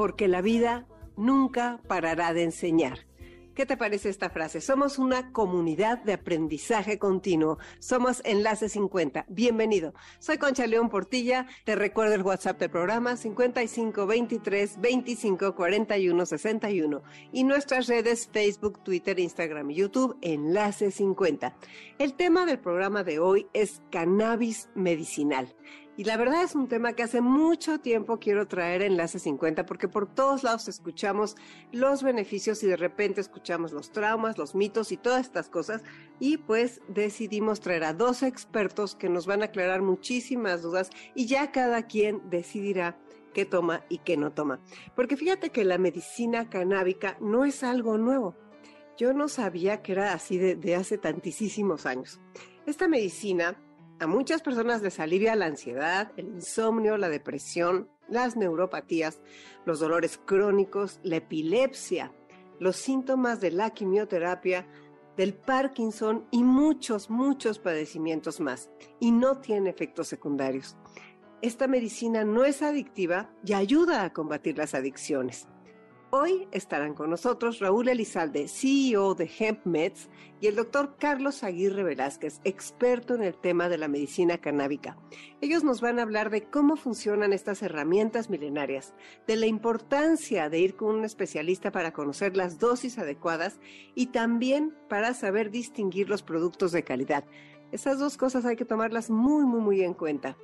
porque la vida nunca parará de enseñar. ¿Qué te parece esta frase? Somos una comunidad de aprendizaje continuo. Somos Enlace 50. Bienvenido. Soy Concha León Portilla. Te recuerdo el WhatsApp del programa 55 23 25 41 61 y nuestras redes Facebook, Twitter, Instagram y YouTube Enlace 50. El tema del programa de hoy es cannabis medicinal. Y la verdad es un tema que hace mucho tiempo quiero traer en Enlace 50 porque por todos lados escuchamos los beneficios y de repente escuchamos los traumas, los mitos y todas estas cosas. Y pues decidimos traer a dos expertos que nos van a aclarar muchísimas dudas y ya cada quien decidirá qué toma y qué no toma. Porque fíjate que la medicina canábica no es algo nuevo. Yo no sabía que era así de, de hace tantísimos años. Esta medicina a muchas personas les alivia la ansiedad, el insomnio, la depresión, las neuropatías, los dolores crónicos, la epilepsia, los síntomas de la quimioterapia, del Parkinson y muchos, muchos padecimientos más. Y no tiene efectos secundarios. Esta medicina no es adictiva y ayuda a combatir las adicciones. Hoy estarán con nosotros Raúl Elizalde, CEO de HempMeds, y el doctor Carlos Aguirre Velázquez, experto en el tema de la medicina canábica. Ellos nos van a hablar de cómo funcionan estas herramientas milenarias, de la importancia de ir con un especialista para conocer las dosis adecuadas y también para saber distinguir los productos de calidad. Esas dos cosas hay que tomarlas muy, muy, muy en cuenta.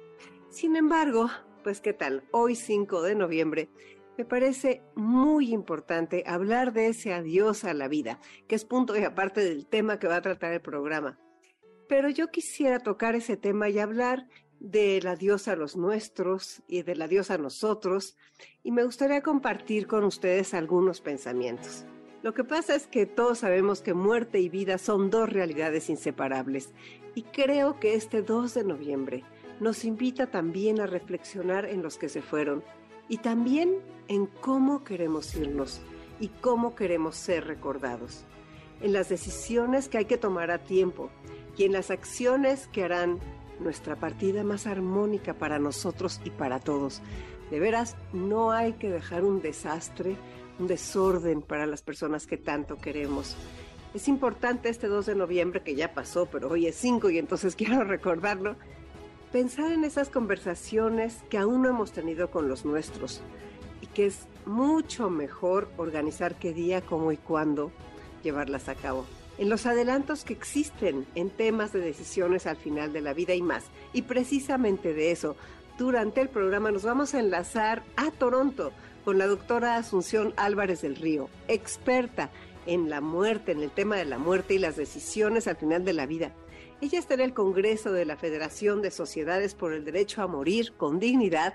Sin embargo, pues qué tal, hoy 5 de noviembre me parece muy importante hablar de ese adiós a la vida, que es punto y aparte del tema que va a tratar el programa. Pero yo quisiera tocar ese tema y hablar del adiós a los nuestros y del adiós a nosotros, y me gustaría compartir con ustedes algunos pensamientos. Lo que pasa es que todos sabemos que muerte y vida son dos realidades inseparables, y creo que este 2 de noviembre nos invita también a reflexionar en los que se fueron y también en cómo queremos irnos y cómo queremos ser recordados, en las decisiones que hay que tomar a tiempo y en las acciones que harán nuestra partida más armónica para nosotros y para todos. De veras, no hay que dejar un desastre, un desorden para las personas que tanto queremos. Es importante este 2 de noviembre que ya pasó, pero hoy es 5 y entonces quiero recordarlo pensar en esas conversaciones que aún no hemos tenido con los nuestros y que es mucho mejor organizar qué día, cómo y cuándo llevarlas a cabo. En los adelantos que existen en temas de decisiones al final de la vida y más. Y precisamente de eso, durante el programa nos vamos a enlazar a Toronto con la doctora Asunción Álvarez del Río, experta en la muerte, en el tema de la muerte y las decisiones al final de la vida. Ella está en el Congreso de la Federación de Sociedades por el Derecho a Morir con Dignidad,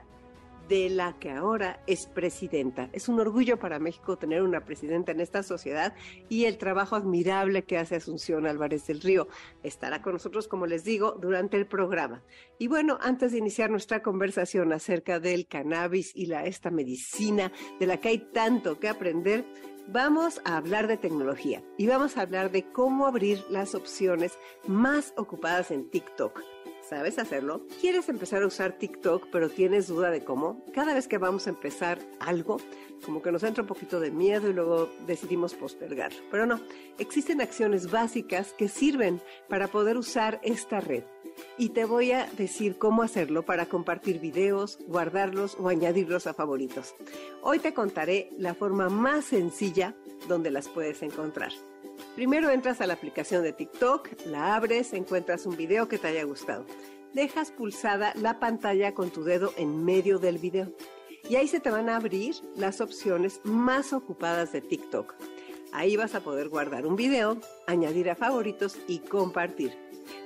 de la que ahora es presidenta. Es un orgullo para México tener una presidenta en esta sociedad y el trabajo admirable que hace Asunción Álvarez del Río. Estará con nosotros, como les digo, durante el programa. Y bueno, antes de iniciar nuestra conversación acerca del cannabis y la, esta medicina de la que hay tanto que aprender, Vamos a hablar de tecnología y vamos a hablar de cómo abrir las opciones más ocupadas en TikTok. ¿Sabes hacerlo? ¿Quieres empezar a usar TikTok pero tienes duda de cómo? Cada vez que vamos a empezar algo, como que nos entra un poquito de miedo y luego decidimos postergarlo. Pero no, existen acciones básicas que sirven para poder usar esta red y te voy a decir cómo hacerlo para compartir videos, guardarlos o añadirlos a favoritos. Hoy te contaré la forma más sencilla donde las puedes encontrar. Primero entras a la aplicación de TikTok, la abres, encuentras un video que te haya gustado. Dejas pulsada la pantalla con tu dedo en medio del video y ahí se te van a abrir las opciones más ocupadas de TikTok. Ahí vas a poder guardar un video, añadir a favoritos y compartir.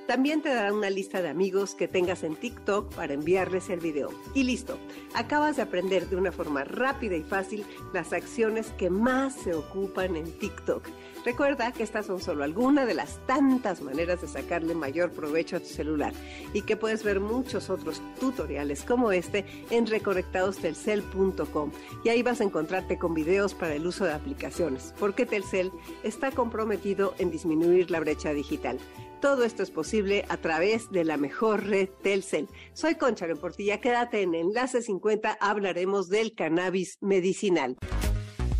También te dará una lista de amigos que tengas en TikTok para enviarles el video. Y listo, acabas de aprender de una forma rápida y fácil las acciones que más se ocupan en TikTok. Recuerda que estas son solo algunas de las tantas maneras de sacarle mayor provecho a tu celular y que puedes ver muchos otros tutoriales como este en reconectadostelcel.com y ahí vas a encontrarte con videos para el uso de aplicaciones, porque Telcel está comprometido en disminuir la brecha digital. Todo esto es posible a través de la mejor red Telcel. Soy Concha Portilla, quédate en Enlace 50, hablaremos del cannabis medicinal.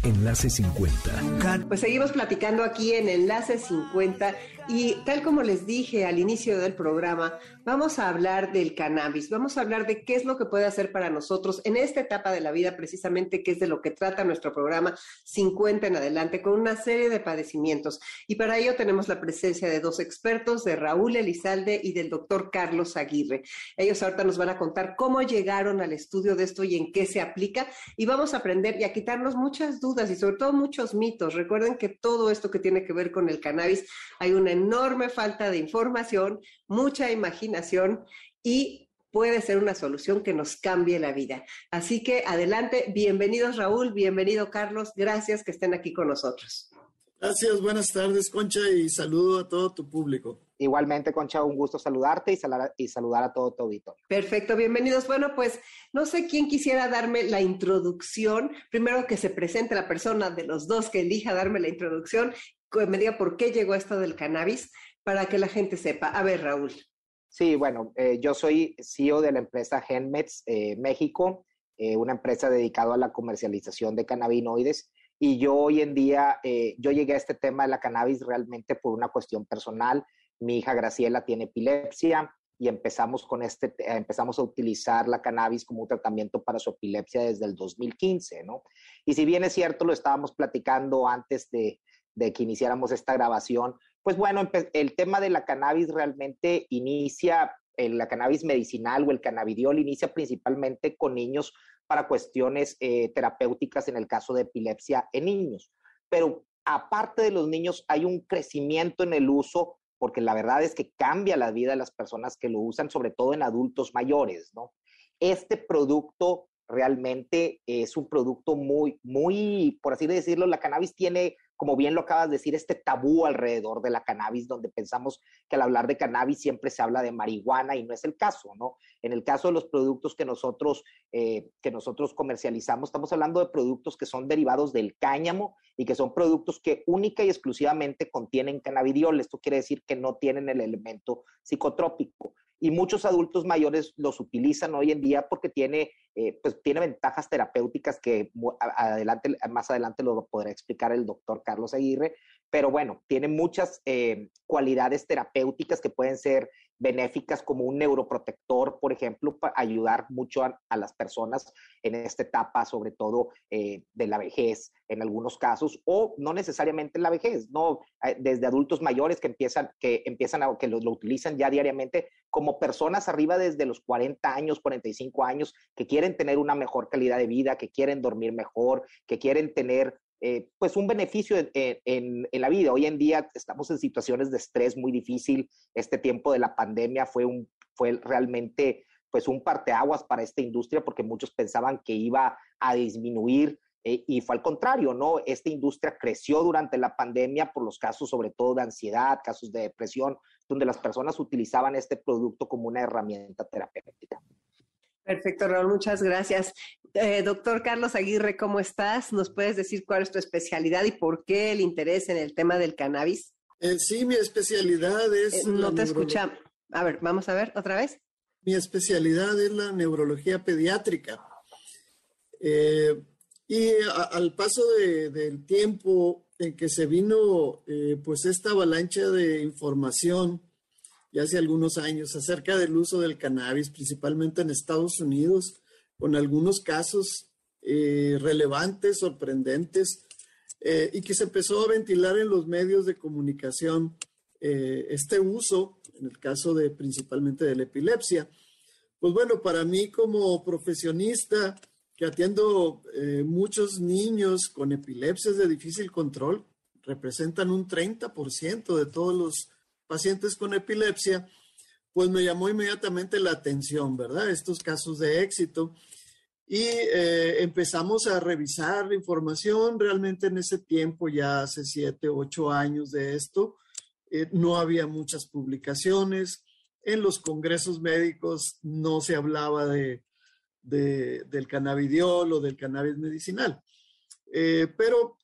Enlace 50. Pues seguimos platicando aquí en Enlace 50 y tal como les dije al inicio del programa, vamos a hablar del cannabis, vamos a hablar de qué es lo que puede hacer para nosotros en esta etapa de la vida, precisamente que es de lo que trata nuestro programa 50 en adelante, con una serie de padecimientos. Y para ello tenemos la presencia de dos expertos, de Raúl Elizalde y del doctor Carlos Aguirre. Ellos ahorita nos van a contar cómo llegaron al estudio de esto y en qué se aplica. Y vamos a aprender y a quitarnos muchas dudas y sobre todo muchos mitos. Recuerden que todo esto que tiene que ver con el cannabis, hay una enorme falta de información, mucha imaginación y puede ser una solución que nos cambie la vida. Así que adelante, bienvenidos Raúl, bienvenido Carlos, gracias que estén aquí con nosotros. Gracias, buenas tardes Concha y saludo a todo tu público. Igualmente, Concha, un gusto saludarte y, saludar, y saludar a todo tu auditorio. Perfecto, bienvenidos. Bueno, pues no sé quién quisiera darme la introducción. Primero que se presente la persona de los dos que elija darme la introducción me diga por qué llegó esto del cannabis, para que la gente sepa. A ver, Raúl. Sí, bueno, eh, yo soy CEO de la empresa Genmeds eh, México, eh, una empresa dedicada a la comercialización de cannabinoides. Y yo hoy en día, yo llegué a este tema de la cannabis realmente por una cuestión personal. Mi hija Graciela tiene epilepsia y empezamos con este, empezamos a utilizar la cannabis como un tratamiento para su epilepsia desde el 2015, ¿no? Y si bien es cierto, lo estábamos platicando antes de, de que iniciáramos esta grabación. Pues bueno, el tema de la cannabis realmente inicia, el, la cannabis medicinal o el cannabidiol inicia principalmente con niños para cuestiones eh, terapéuticas en el caso de epilepsia en niños. Pero aparte de los niños, hay un crecimiento en el uso, porque la verdad es que cambia la vida de las personas que lo usan, sobre todo en adultos mayores, ¿no? Este producto realmente es un producto muy, muy, por así decirlo, la cannabis tiene como bien lo acabas de decir, este tabú alrededor de la cannabis, donde pensamos que al hablar de cannabis siempre se habla de marihuana y no es el caso, ¿no? En el caso de los productos que nosotros, eh, que nosotros comercializamos, estamos hablando de productos que son derivados del cáñamo y que son productos que única y exclusivamente contienen cannabidiol. Esto quiere decir que no tienen el elemento psicotrópico y muchos adultos mayores los utilizan hoy en día porque tiene, eh, pues, tiene ventajas terapéuticas que adelante, más adelante lo podrá explicar el doctor Carlos Aguirre, pero bueno, tiene muchas eh, cualidades terapéuticas que pueden ser benéficas como un neuroprotector, por ejemplo, para ayudar mucho a, las personas en esta etapa, sobre todo eh, de la vejez en algunos casos, o no necesariamente en la vejez, no eh, desde adultos mayores que empiezan, que empiezan a, que lo, utilizan ya diariamente, como personas arriba desde los 40 años, 45 años, que quieren tener una mejor calidad de vida, que quieren dormir mejor, que quieren tener eh, pues un beneficio en, la vida. Hoy en día estamos en situaciones de estrés muy difícil. Este tiempo de la pandemia fue, un, fue realmente pues un parteaguas para esta industria porque muchos pensaban que iba a disminuir eh, y fue al contrario, ¿no? Esta industria creció durante la pandemia por los casos sobre todo de ansiedad, casos de depresión, donde las personas utilizaban este producto como una herramienta terapéutica. Perfecto, Raúl, muchas gracias. Eh, doctor Carlos Aguirre, ¿cómo estás? ¿Nos puedes decir cuál es tu especialidad y por qué el interés en el tema del cannabis? Eh, sí, mi especialidad es... Eh, no te escucha. A ver, vamos a ver otra vez. Mi especialidad es la neurología pediátrica. y al paso del tiempo en que se vino pues esta avalancha de información ya hace algunos años acerca del uso del cannabis, principalmente en Estados Unidos, con algunos casos eh, relevantes, sorprendentes, eh, y que se empezó a ventilar en los medios de comunicación eh, este uso, en el caso de principalmente de la epilepsia. Pues bueno, para mí como profesionista que atiendo muchos niños con epilepsias de difícil control, representan un 30% de todos los pacientes con epilepsia, pues me llamó inmediatamente la atención, ¿verdad? Estos casos de éxito. Y eh, empezamos a revisar la información. Realmente en ese tiempo, ya hace siete, ocho años de esto, eh, no había muchas publicaciones. En los congresos médicos no se hablaba de, del cannabidiol o del cannabis medicinal. Eh, pero,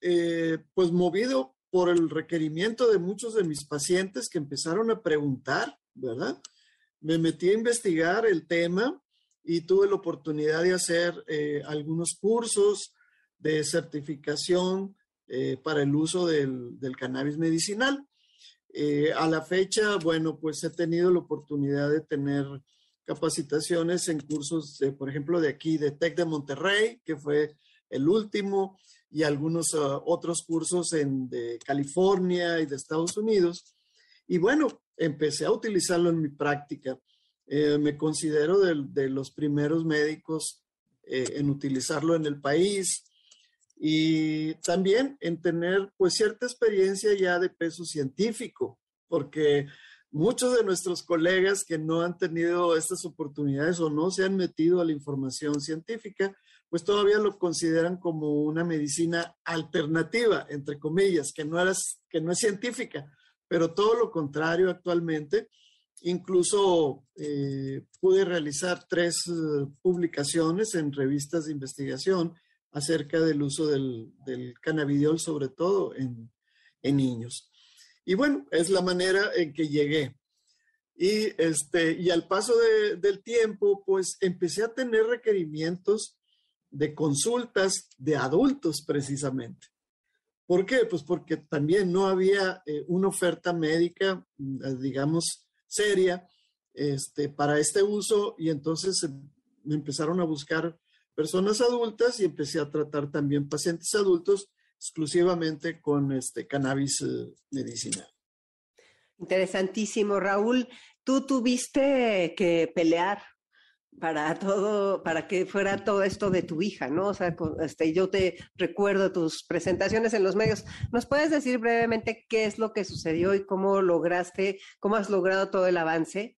pues movido por el requerimiento de muchos de mis pacientes que empezaron a preguntar, ¿verdad? Me metí a investigar el tema y tuve la oportunidad de hacer eh, algunos cursos de certificación eh, para el uso del, cannabis medicinal. Eh, a la fecha, bueno, pues he tenido la oportunidad de tener capacitaciones en cursos, por ejemplo, de aquí, de TEC de Monterrey, que fue el último, y algunos ah, otros cursos en de California y de Estados Unidos. Y bueno, empecé a utilizarlo en mi práctica. Eh, me considero de, los primeros médicos eh, en utilizarlo en el país y también en tener pues cierta experiencia ya de peso científico, porque muchos de nuestros colegas que no han tenido estas oportunidades o no se han metido a la información científica, pues todavía lo consideran como una medicina alternativa, entre comillas, que no, que no es científica, pero todo lo contrario actualmente Incluso eh, pude realizar tres eh, publicaciones en revistas de investigación acerca del uso del, cannabidiol, sobre todo en, niños. Y bueno, es la manera en que llegué. Y, este, y al paso del tiempo, pues empecé a tener requerimientos de consultas de adultos precisamente. ¿Por qué? Pues porque también no había eh, una oferta médica, digamos, seria este, para este uso y entonces me empezaron a buscar personas adultas y empecé a tratar también pacientes adultos exclusivamente con este cannabis eh, medicinal. Interesantísimo, Raúl. Tú tuviste que pelear para todo, para que fuera todo esto de tu hija, ¿no? O sea, este, yo te recuerdo tus presentaciones en los medios. ¿Nos puedes decir brevemente qué es lo que sucedió y cómo lograste, cómo has logrado todo el avance?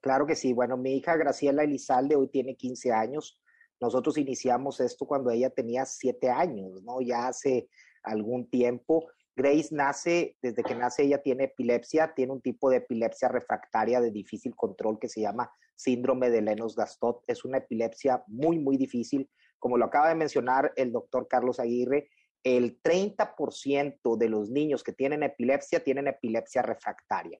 Claro que sí. Bueno, mi hija Graciela Elizalde hoy tiene 15 años. Nosotros iniciamos esto cuando ella tenía 7 años, ¿no? Ya hace algún tiempo. Grace nace, desde que nace ella tiene epilepsia, tiene un tipo de epilepsia refractaria de difícil control que se llama síndrome de Lennox-Gastaut. Es una epilepsia muy, muy difícil. Como lo acaba de mencionar el doctor Carlos Aguirre, el 30% de los niños que tienen epilepsia tienen epilepsia refractaria.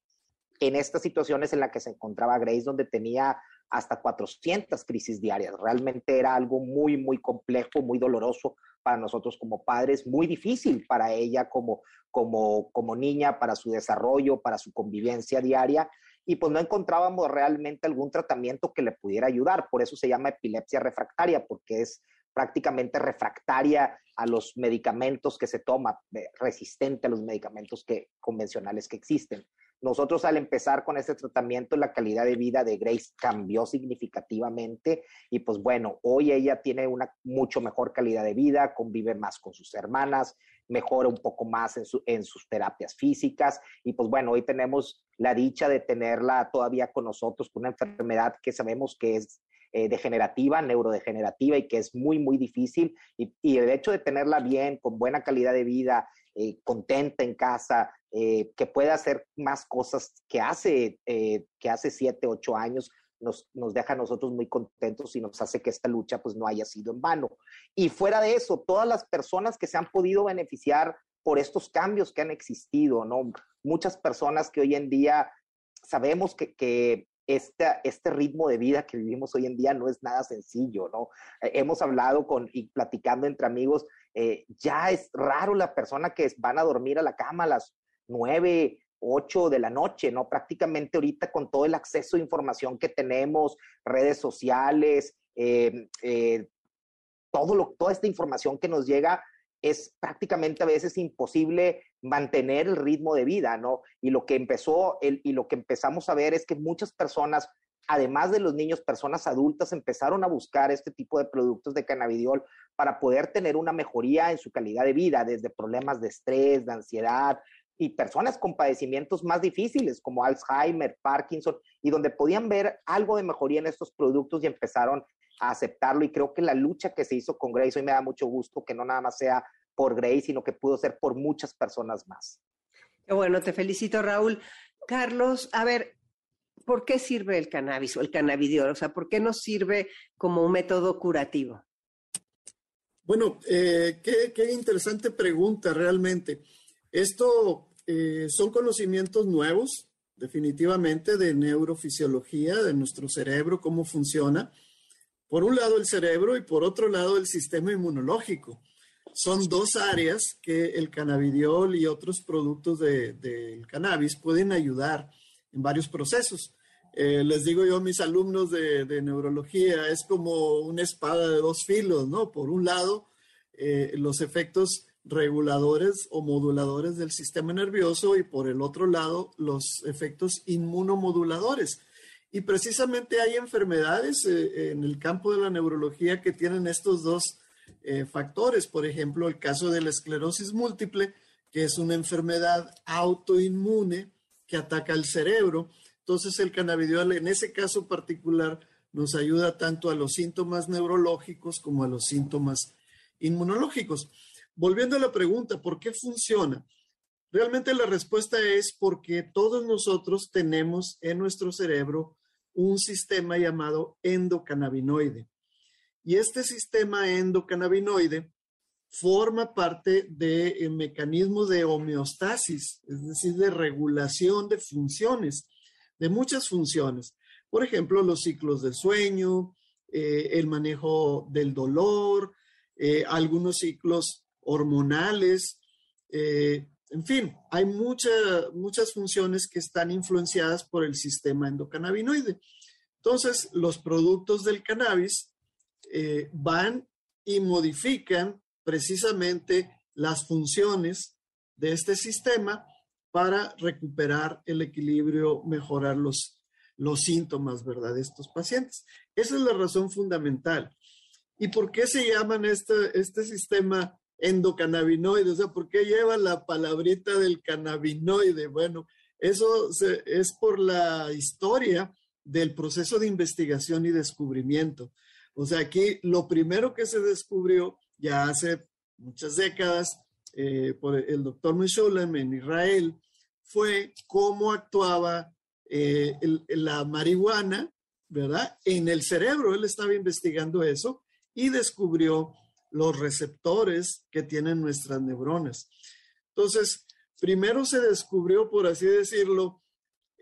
En estas situaciones en las que se encontraba Grace, donde tenía hasta 400 crisis diarias. Realmente era algo muy, muy complejo, muy doloroso para nosotros como padres, muy difícil para ella como, como, como niña, para su desarrollo, para su convivencia diaria. Y pues no encontrábamos realmente algún tratamiento que le pudiera ayudar. Por eso se llama epilepsia refractaria, porque es prácticamente refractaria a los medicamentos que se toma, eh, resistente a los medicamentos que, convencionales que existen. Nosotros al empezar con este tratamiento, la calidad de vida de Grace cambió significativamente y pues bueno, hoy ella tiene una mucho mejor calidad de vida, convive más con sus hermanas, mejora un poco más en, en sus terapias físicas y pues bueno, hoy tenemos la dicha de tenerla todavía con nosotros con una enfermedad que sabemos que es eh, degenerativa, neurodegenerativa y que es muy, muy difícil. Y, y, el hecho de tenerla bien, con buena calidad de vida, eh, contenta en casa, eh, que pueda hacer más cosas que hace, eh, que hace siete, ocho años, nos, nos, deja a nosotros muy contentos y nos hace que esta lucha pues no haya sido en vano. Y fuera de eso, todas las personas que se han podido beneficiar por estos cambios que han existido, ¿no? Muchas personas que hoy en día sabemos que, que este, este ritmo de vida que vivimos hoy en día no es nada sencillo, ¿no? hemos hablado con y platicando entre amigos, ya es raro la persona que van a dormir a la cama a las 9, 8 de la noche, ¿no? Prácticamente ahorita con todo el acceso a información que tenemos, redes sociales, eh, eh, todo lo, toda esta información que nos llega, es prácticamente a veces imposible mantener el ritmo de vida, ¿no? Y lo que empezó, el, y lo que empezamos a ver es que muchas personas, además de los niños, personas adultas, empezaron a buscar este tipo de productos de cannabidiol para poder tener una mejoría en su calidad de vida, desde problemas de estrés, de ansiedad, y personas con padecimientos más difíciles como Alzheimer, Parkinson, y donde podían ver algo de mejoría en estos productos y empezaron a aceptarlo. Y creo que la lucha que se hizo con Grace, hoy me da mucho gusto que no nada más sea por Grace, sino que pudo ser por muchas personas más. Bueno, te felicito, Raúl. Carlos, a ver, ¿por qué sirve el cannabis o el cannabidiol? O sea, ¿por qué nos sirve como un método curativo? Bueno, eh, qué, qué, interesante pregunta realmente. Esto eh, son conocimientos nuevos, definitivamente, de neurofisiología, de nuestro cerebro, cómo funciona. Por un lado el cerebro y por otro lado el sistema inmunológico. Son dos áreas que el cannabidiol y otros productos del cannabis pueden ayudar en varios procesos. Eh, les digo yo a mis alumnos de, neurología, es como una espada de dos filos, ¿no? Por un lado, eh, los efectos reguladores o moduladores del sistema nervioso y por el otro lado los efectos inmunomoduladores. Y precisamente hay enfermedades eh, en el campo de la neurología que tienen estos dos eh, factores. Por ejemplo, el caso de la esclerosis múltiple, que es una enfermedad autoinmune que ataca al cerebro. Entonces el cannabidiol en ese caso particular nos ayuda tanto a los síntomas neurológicos como a los síntomas inmunológicos. Volviendo a la pregunta, ¿por qué funciona? Realmente la respuesta es porque todos nosotros tenemos en nuestro cerebro un sistema llamado endocannabinoide. Y este sistema endocannabinoide forma parte de mecanismos de homeostasis, es decir, de regulación de funciones, de muchas funciones. Por ejemplo, los ciclos de sueño, eh, el manejo del dolor, eh, algunos ciclos hormonales, eh, en fin, hay muchas funciones que están influenciadas por el sistema endocannabinoide. Entonces, los productos del cannabis van y modifican precisamente las funciones de este sistema para recuperar el equilibrio, mejorar los, los síntomas, ¿verdad?, de estos pacientes. Esa es la razón fundamental. ¿Y por qué se llaman este, este sistema endocannabinoide, o sea, ¿por qué lleva la palabrita del cannabinoide? Bueno, eso es por la historia del proceso de investigación y descubrimiento. O sea, aquí lo primero que se descubrió ya hace muchas décadas eh, por el doctor Meshulam en Israel fue cómo actuaba eh, la marihuana, ¿verdad? En el cerebro. Él estaba investigando eso y descubrió los receptores que tienen nuestras neuronas. Entonces, primero se descubrió, por así decirlo,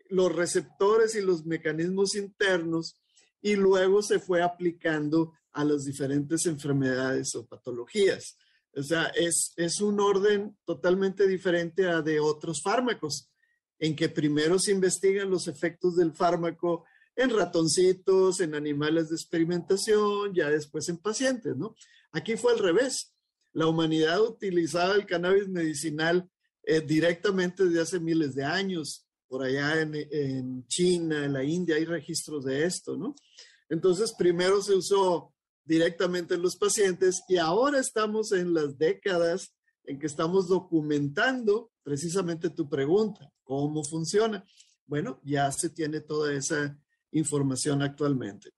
los receptores y los mecanismos internos y luego se fue aplicando a las diferentes enfermedades o patologías. O sea, es, es un orden totalmente diferente a de otros fármacos, en que primero se investigan los efectos del fármaco en ratoncitos, en animales de experimentación, ya después en pacientes, ¿no? Aquí fue al revés. La humanidad utilizaba el cannabis medicinal eh, directamente desde hace miles de años. Por allá en, en, China, en la India, hay registros de esto, ¿no? Entonces, primero se usó directamente en los pacientes y ahora estamos en las décadas en que estamos documentando precisamente tu pregunta, ¿cómo funciona? Bueno, ya se tiene toda esa información actualmente.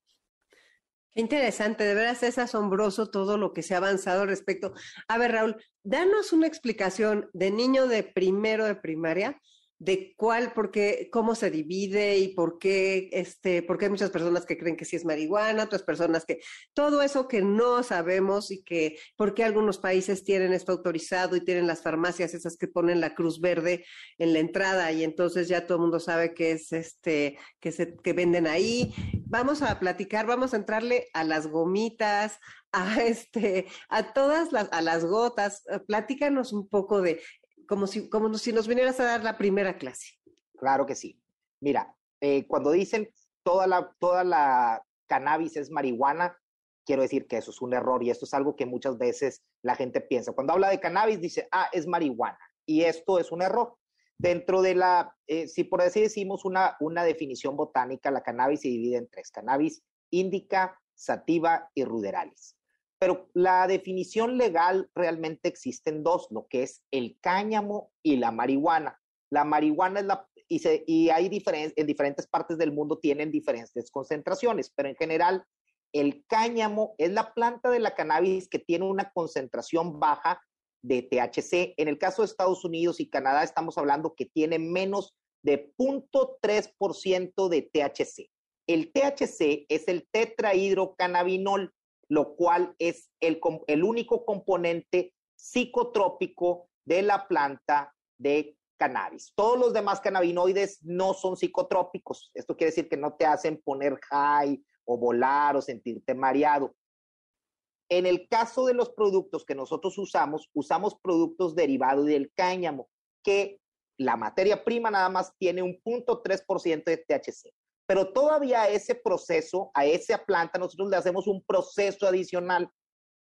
Qué interesante, de veras es asombroso todo lo que se ha avanzado respecto. A ver, Raúl, danos una explicación de niño de primero de primaria de cuál, por qué, cómo se divide y por qué, este, porque hay muchas personas que creen que sí es marihuana, otras personas que, todo eso que no sabemos y que, por qué algunos países tienen esto autorizado y tienen las farmacias esas que ponen la cruz verde en la entrada y entonces ya todo el mundo sabe que es este, que se, que venden ahí. Vamos a platicar, vamos a entrarle a las gomitas, a este, a todas las, a las gotas. Platícanos un poco de como si, como si nos vinieras a dar la primera clase. Claro que sí. Mira, eh, cuando dicen toda la, toda la cannabis es marihuana, quiero decir que eso es un error y esto es algo que muchas veces la gente piensa. Cuando habla de cannabis dice, ah, es marihuana. Y esto es un error. Dentro de la, eh, si por así decimos una, una definición botánica, la cannabis se divide en tres, cannabis índica, sativa y ruderalis pero la definición legal realmente existe en dos, lo que es el cáñamo y la marihuana. La marihuana es la, y, hay diferentes, en diferentes partes del mundo tienen diferentes concentraciones, pero en general el cáñamo es la planta de la cannabis que tiene una concentración baja de THC. En el caso de Estados Unidos y Canadá estamos hablando que tiene menos de 0.3% de THC. El THC es el tetrahidrocannabinol, lo cual es el, único componente psicotrópico de la planta de cannabis. Todos los demás cannabinoides no son psicotrópicos. Esto quiere decir que no te hacen poner high o volar o sentirte mareado. En el caso de los productos que nosotros usamos, usamos productos derivados del cáñamo, que la materia prima nada más tiene un 0.3% de THC. Pero todavía ese proceso, a esa planta, nosotros le hacemos un proceso adicional.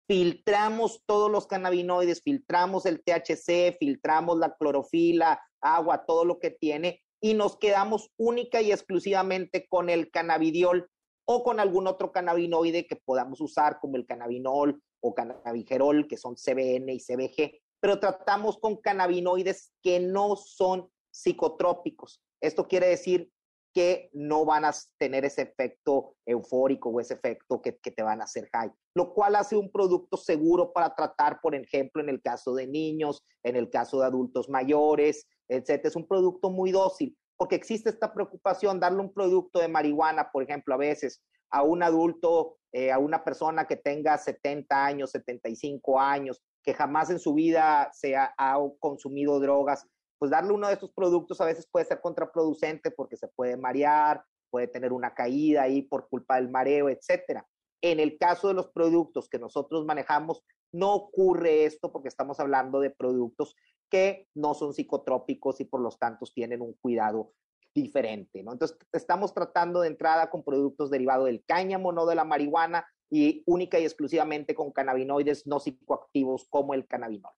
Filtramos todos los cannabinoides, filtramos el THC, filtramos la clorofila, agua, todo lo que tiene, y nos quedamos única y exclusivamente con el cannabidiol, o con algún otro cannabinoide que podamos usar, como el cannabinol o cannabigerol, que son CBN y CBG, pero tratamos con cannabinoides que no son psicotrópicos. Esto quiere decir que no van a tener ese efecto eufórico o ese efecto que, te van a hacer high, lo cual hace un producto seguro para tratar, por ejemplo, en el caso de niños, en el caso de adultos mayores, etc. Es un producto muy dócil porque existe esta preocupación, darle un producto de marihuana, por ejemplo, a veces a un adulto, eh, a una persona que tenga 70 años, 75 años, que jamás en su vida se ha, consumido drogas, pues darle uno de estos productos a veces puede ser contraproducente porque se puede marear, puede tener una caída ahí por culpa del mareo, etcétera. En el caso de los productos que nosotros manejamos, no ocurre esto porque estamos hablando de productos que no son psicotrópicos y por lo tanto tienen un cuidado diferente, ¿no? Entonces, estamos tratando de entrada con productos derivados del cáñamo, no de la marihuana, y única y exclusivamente con cannabinoides no psicoactivos como el cannabinol.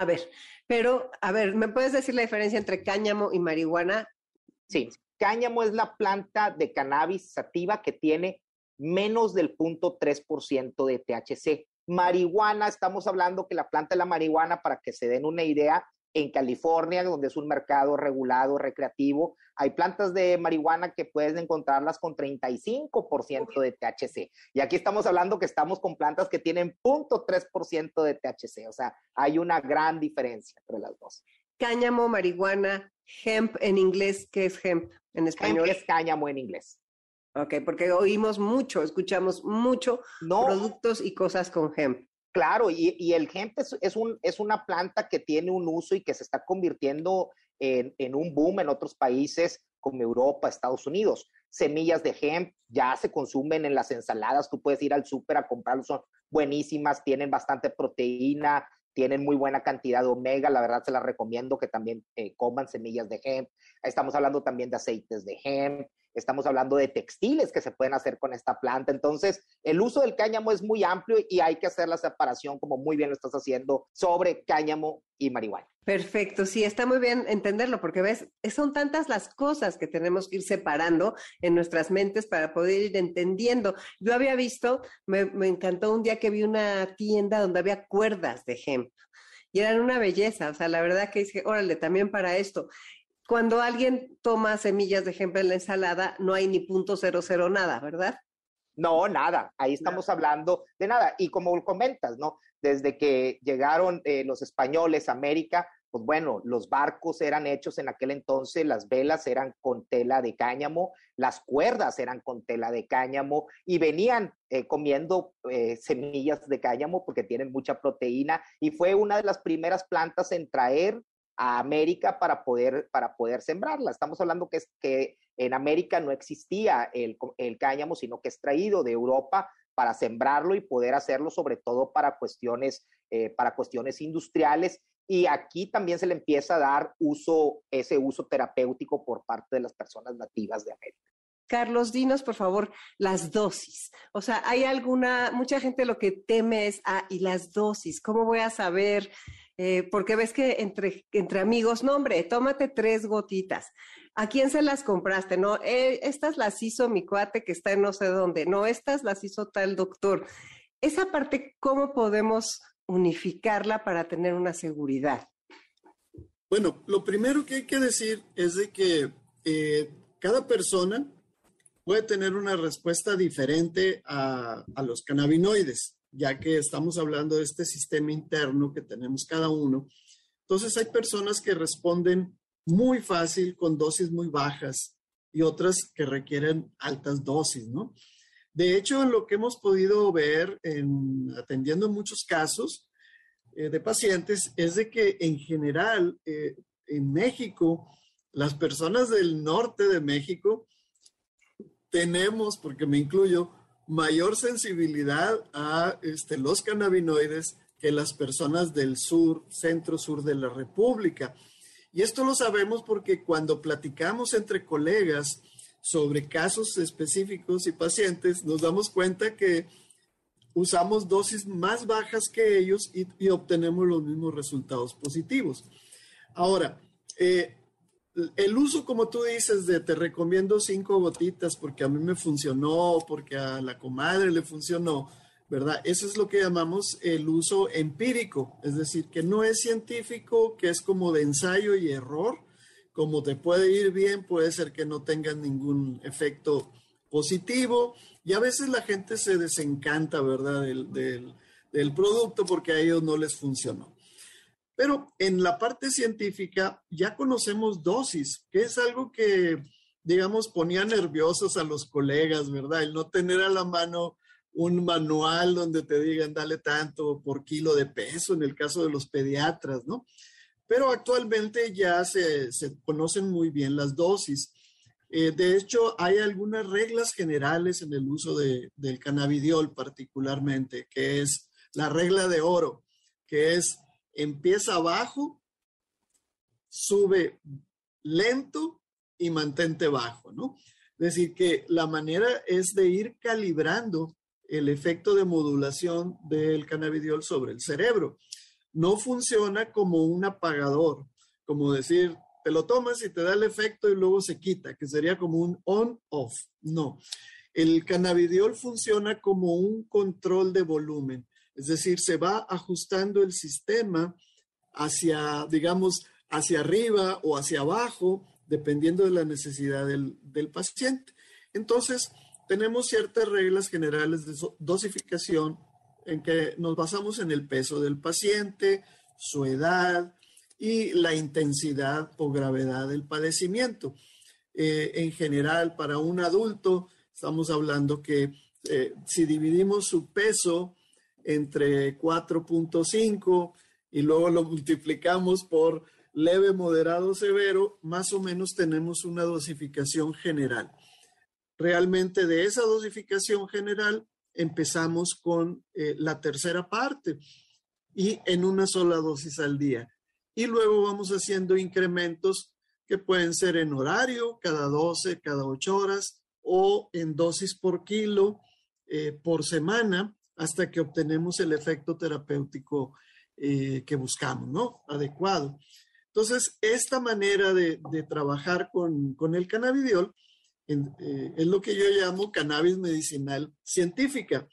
A ver, pero, a ver, ¿me puedes decir la diferencia entre cáñamo y marihuana? Sí, cáñamo es la planta de cannabis sativa que tiene menos del 0.3% de THC. Marihuana, estamos hablando que la planta de la marihuana, para que se den una idea, en California, donde es un mercado regulado, recreativo, hay plantas de marihuana que puedes encontrarlas con 35% de THC. Y aquí estamos hablando que estamos con plantas que tienen 0.3% de THC. O sea, hay una gran diferencia entre las dos. Cáñamo, marihuana, hemp en inglés, ¿qué es hemp en español? Hemp es cáñamo en inglés. Ok, porque oímos mucho, escuchamos mucho productos y cosas con hemp. Claro, y, el hemp es, un, una planta que tiene un uso y que se está convirtiendo en, en, un boom en otros países como Europa, Estados Unidos. Semillas de hemp ya se consumen en las ensaladas, tú puedes ir al súper a comprarlos, son buenísimas, tienen bastante proteína, tienen muy buena cantidad de omega, la verdad se las recomiendo que también eh, coman semillas de hemp. Estamos hablando también de aceites de hemp, estamos hablando de textiles que se pueden hacer con esta planta. Entonces, el uso del cáñamo es muy amplio y hay que hacer la separación, como muy bien lo estás haciendo, sobre cáñamo y marihuana. Perfecto, sí, está muy bien entenderlo, porque ves, son tantas las cosas que tenemos que ir separando en nuestras mentes para poder ir entendiendo. Yo había visto, me, me encantó un día que vi una tienda donde había cuerdas de hemp y eran una belleza, o sea, la verdad que dije, órale, también para esto cuando alguien toma semillas de ejemplo en la ensalada, no hay ni punto cero cero nada, ¿verdad? No, nada. Ahí estamos hablando de nada. Y como comentas, ¿no? Desde que llegaron eh, los españoles a América, pues bueno, los barcos eran hechos en aquel entonces, las velas eran con tela de cáñamo, las cuerdas eran con tela de cáñamo y venían eh, comiendo eh, semillas de cáñamo porque tienen mucha proteína y fue una de las primeras plantas en traer a América para poder, para poder sembrarla. Estamos hablando que, es, que en América no existía el, el cáñamo, sino que es traído de Europa para sembrarlo y poder hacerlo sobre todo para cuestiones, eh, para cuestiones industriales. Y aquí también se le empieza a dar uso, ese uso terapéutico por parte de las personas nativas de América. Carlos, dinos por favor las dosis. O sea, hay alguna, mucha gente lo que teme es, ah, y las dosis, ¿cómo voy a saber eh, porque ves que entre, entre amigos, no hombre, tómate tres gotitas. ¿A quién se las compraste? No, eh, estas las hizo mi cuate que está en no sé dónde. No, estas las hizo tal doctor. Esa parte, ¿cómo podemos unificarla para tener una seguridad? Bueno, lo primero que hay que decir es de que eh, cada persona puede tener una respuesta diferente a, a, los cannabinoides, ya que estamos hablando de este sistema interno que tenemos cada uno. Entonces hay personas que responden muy fácil con dosis muy bajas y otras que requieren altas dosis, ¿no? De hecho, lo que hemos podido ver en atendiendo muchos casos eh, de pacientes es de que en general eh, en México, las personas del norte de México tenemos, porque me incluyo, mayor sensibilidad a este, los cannabinoides que las personas del sur, centro-sur de la República. Y esto lo sabemos porque cuando platicamos entre colegas sobre casos específicos y pacientes, nos damos cuenta que usamos dosis más bajas que ellos y, obtenemos los mismos resultados positivos. Ahora, eh, el uso, como tú dices, de te recomiendo cinco gotitas porque a mí me funcionó, porque a la comadre le funcionó, ¿verdad? Eso es lo que llamamos el uso empírico, es decir, que no es científico, que es como de ensayo y error. Como te puede ir bien, puede ser que no tenga ningún efecto positivo y a veces la gente se desencanta, ¿verdad?, del, del, del producto porque a ellos no les funcionó. Pero en la parte científica ya conocemos dosis, que es algo que, digamos, ponía nerviosos a los colegas, ¿verdad? El no tener a la mano un manual donde te digan dale tanto por kilo de peso en el caso de los pediatras, ¿no? Pero actualmente ya se, conocen muy bien las dosis. Eh, de hecho, hay algunas reglas generales en el uso de, del cannabidiol particularmente, que es la regla de oro, que es empieza abajo, sube lento y mantente bajo, ¿no? Es decir, que la manera es de ir calibrando el efecto de modulación del cannabidiol sobre el cerebro. No funciona como un apagador, como decir, te lo tomas y te da el efecto y luego se quita, que sería como un on-off. No, el cannabidiol funciona como un control de volumen, es decir, se va ajustando el sistema hacia, digamos, hacia arriba o hacia abajo, dependiendo de la necesidad del, del paciente. Entonces, tenemos ciertas reglas generales de dosificación en que nos basamos en el peso del paciente, su edad y la intensidad o gravedad del padecimiento. Eh, en general, para un adulto, estamos hablando que eh, si dividimos su peso entre 4.5 y luego lo multiplicamos por leve, moderado, severo, más o menos tenemos una dosificación general realmente de esa dosificación general empezamos con eh, la tercera parte y en una sola dosis al día. Y luego vamos haciendo incrementos que pueden ser en horario, cada 12, cada 8 horas, o en dosis por kilo eh, por semana, hasta que obtenemos el efecto terapéutico eh, que buscamos, ¿no? Adecuado. Entonces, esta manera de, trabajar con, con el cannabidiol eh, es lo que yo llamo cannabis medicinal científica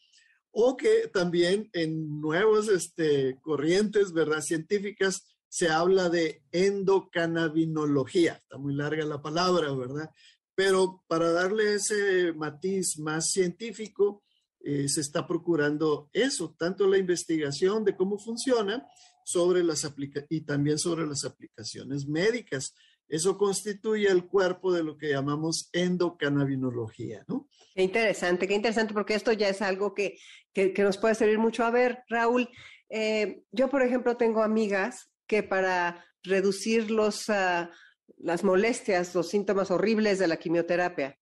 o que también en nuevas este, corrientes, ¿verdad? Científicas se habla de endocannabinología. Está muy larga la palabra, ¿verdad? Pero para darle ese matiz más científico, eh, se está procurando eso, tanto la investigación de cómo funciona sobre las y también sobre las aplicaciones médicas. Eso constituye el cuerpo de lo que llamamos endocannabinología, ¿no? Qué interesante, qué interesante, porque esto ya es algo que, que, nos puede servir mucho. A ver, Raúl, eh, yo, por ejemplo, tengo amigas que para reducir los, uh, las molestias, los síntomas horribles de la quimioterapia,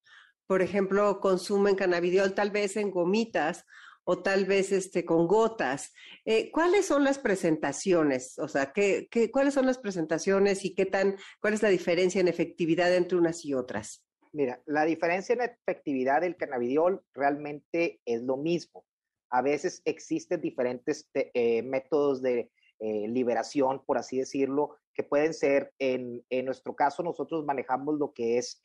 por ejemplo, consumen cannabidiol tal vez en gomitas o tal vez este, con gotas. Eh, ¿Cuáles son las presentaciones? O sea, ¿qué, cuáles son las presentaciones y qué tan, cuál es la diferencia en efectividad entre unas y otras? Mira, la diferencia en efectividad del cannabidiol realmente es lo mismo. A veces existen diferentes eh, métodos de eh, liberación, por así decirlo, que pueden ser, en, en, nuestro caso, nosotros manejamos lo que es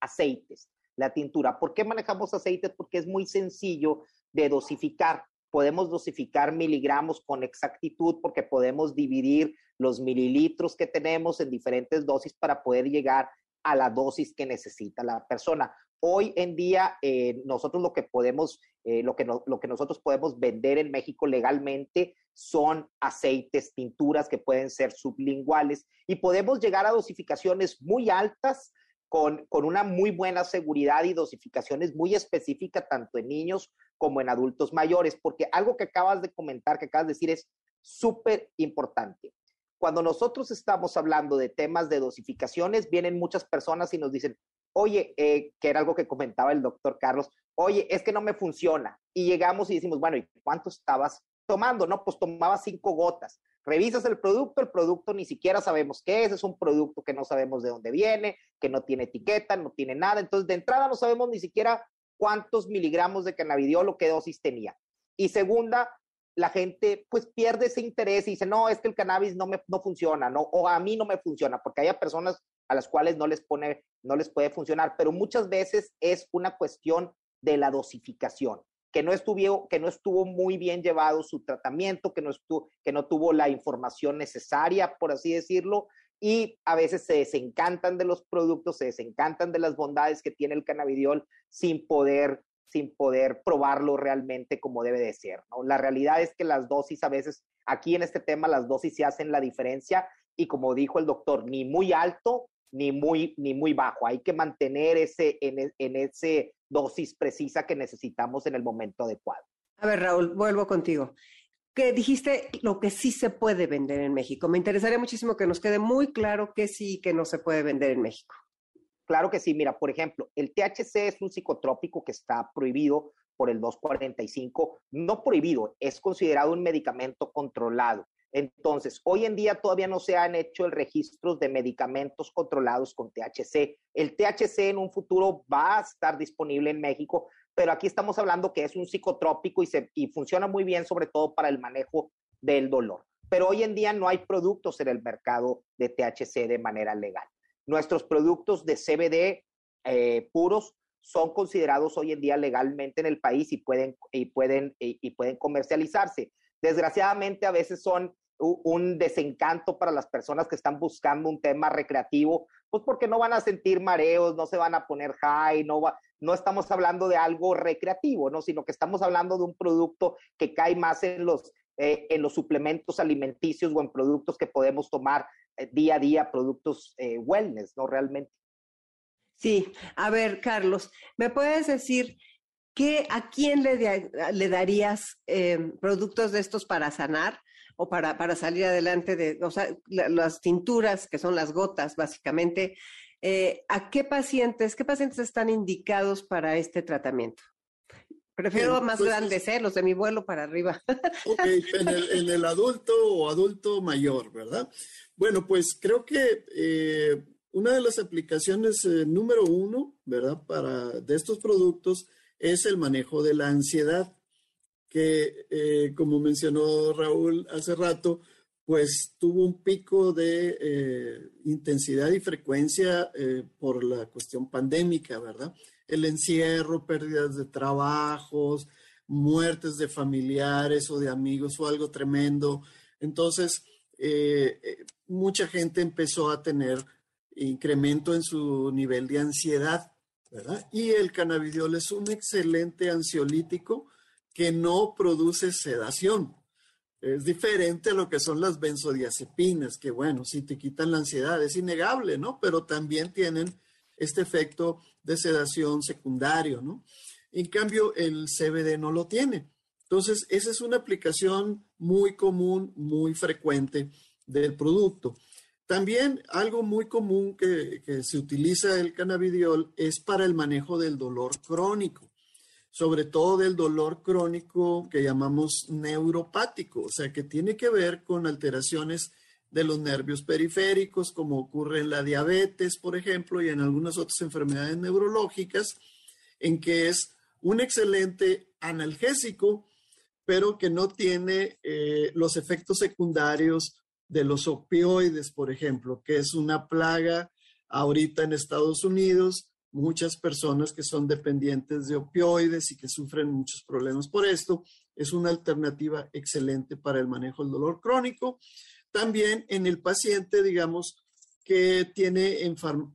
aceites, la tintura. ¿Por qué manejamos aceites? Porque es muy sencillo de dosificar. podemos dosificar miligramos con exactitud porque podemos dividir los mililitros que tenemos en diferentes dosis para poder llegar a la dosis que necesita la persona. Hoy en día, eh, nosotros lo que podemos, eh, lo, que lo que nosotros podemos vender en México legalmente son aceites, tinturas que pueden ser sublinguales y podemos llegar a dosificaciones muy altas con, con una muy buena seguridad y dosificaciones muy específicas tanto en niños como en adultos mayores, porque algo que acabas de comentar, que acabas de decir es súper importante. Cuando nosotros estamos hablando de temas de dosificaciones, vienen muchas personas y nos dicen, oye, eh, que era algo que comentaba el doctor Carlos, oye, es que no me funciona. Y llegamos y decimos, bueno, ¿y cuánto estabas tomando? No, pues tomaba cinco gotas. Revisas el producto, el producto ni siquiera sabemos qué es, es un producto que no sabemos de dónde viene, que no tiene etiqueta, no tiene nada. Entonces, de entrada no sabemos ni siquiera cuántos miligramos de cannabidiol o qué dosis tenía. Y segunda, la gente pues pierde ese interés y dice, no, es que el cannabis no me no funciona, no, o a mí no me funciona, porque hay personas a las cuales no les pone, no les puede funcionar, pero muchas veces es una cuestión de la dosificación, que no estuvo, que no estuvo muy bien llevado su tratamiento, que no, estuvo, que no tuvo la información necesaria, por así decirlo, y a veces se desencantan de los productos, se desencantan de las bondades que tiene el cannabidiol sin poder sin poder probarlo realmente como debe de ser. ¿no? La realidad es que las dosis a veces, aquí en este tema, las dosis se hacen la diferencia y como dijo el doctor, ni muy alto ni muy, ni muy bajo. Hay que mantener ese, en, e, en ese dosis precisa que necesitamos en el momento adecuado. A ver, Raúl, vuelvo contigo. Que dijiste lo que sí se puede vender en México. Me interesaría muchísimo que nos quede muy claro que sí y que no se puede vender en México. Claro que sí. Mira, por ejemplo, el THC es un psicotrópico que está prohibido por el 245. No prohibido, es considerado un medicamento controlado. Entonces, hoy en día todavía no se han hecho el registro de medicamentos controlados con THC. El THC en un futuro va a estar disponible en México, pero aquí estamos hablando que es un psicotrópico y, se, y funciona muy bien, sobre todo para el manejo del dolor. Pero hoy en día no hay productos en el mercado de THC de manera legal. Nuestros productos de CBD eh, puros son considerados hoy en día legalmente en el país y pueden, y pueden, y pueden comercializarse. Desgraciadamente a veces son un desencanto para las personas que están buscando un tema recreativo, pues porque no van a sentir mareos, no se van a poner high, no, va, no estamos hablando de algo recreativo, ¿no? sino que estamos hablando de un producto que cae más en los, eh, en los suplementos alimenticios o en productos que podemos tomar eh, día a día, productos eh, wellness, ¿no? Realmente. Sí, a ver, Carlos, ¿me puedes decir qué, a quién le, le darías productos de estos para sanar? O para, para salir adelante de, o sea, las tinturas, que son las gotas, básicamente, eh, ¿a qué pacientes, qué pacientes están indicados para este tratamiento? Prefiero más pues, grandes, ¿eh? Los de mi vuelo para arriba. Ok, en el, en el, adulto o adulto mayor, ¿verdad? Bueno, pues creo que eh, una de las aplicaciones eh, número uno, ¿verdad? Para, de estos productos es el manejo de la ansiedad que, eh, como mencionó Raúl hace rato, pues tuvo un pico de eh, intensidad y frecuencia eh, por la cuestión pandémica, ¿verdad? El encierro, pérdidas de trabajos, muertes de familiares o de amigos o algo tremendo. Entonces, mucha gente empezó a tener incremento en su nivel de ansiedad, ¿verdad? Y el cannabidiol es un excelente ansiolítico que no produce sedación. Es diferente a lo que son las benzodiazepinas, que bueno, si te quitan la ansiedad, es innegable, ¿no? Pero también tienen este efecto de sedación secundario, ¿no? En cambio, el CBD no lo tiene. Entonces, esa es una aplicación muy común, muy frecuente del producto. También algo muy común que, que se utiliza el cannabidiol es para el manejo del dolor crónico sobre todo del dolor crónico que llamamos neuropático, o sea, que tiene que ver con alteraciones de los nervios periféricos, como ocurre en la diabetes, por ejemplo, y en algunas otras enfermedades neurológicas, en que es un excelente analgésico, pero que no tiene eh, los efectos secundarios de los opioides, por ejemplo, que es una plaga ahorita en Estados Unidos muchas personas que son dependientes de opioides y que sufren muchos problemas por esto, es una alternativa excelente para el manejo del dolor crónico. También en el paciente, digamos, que tiene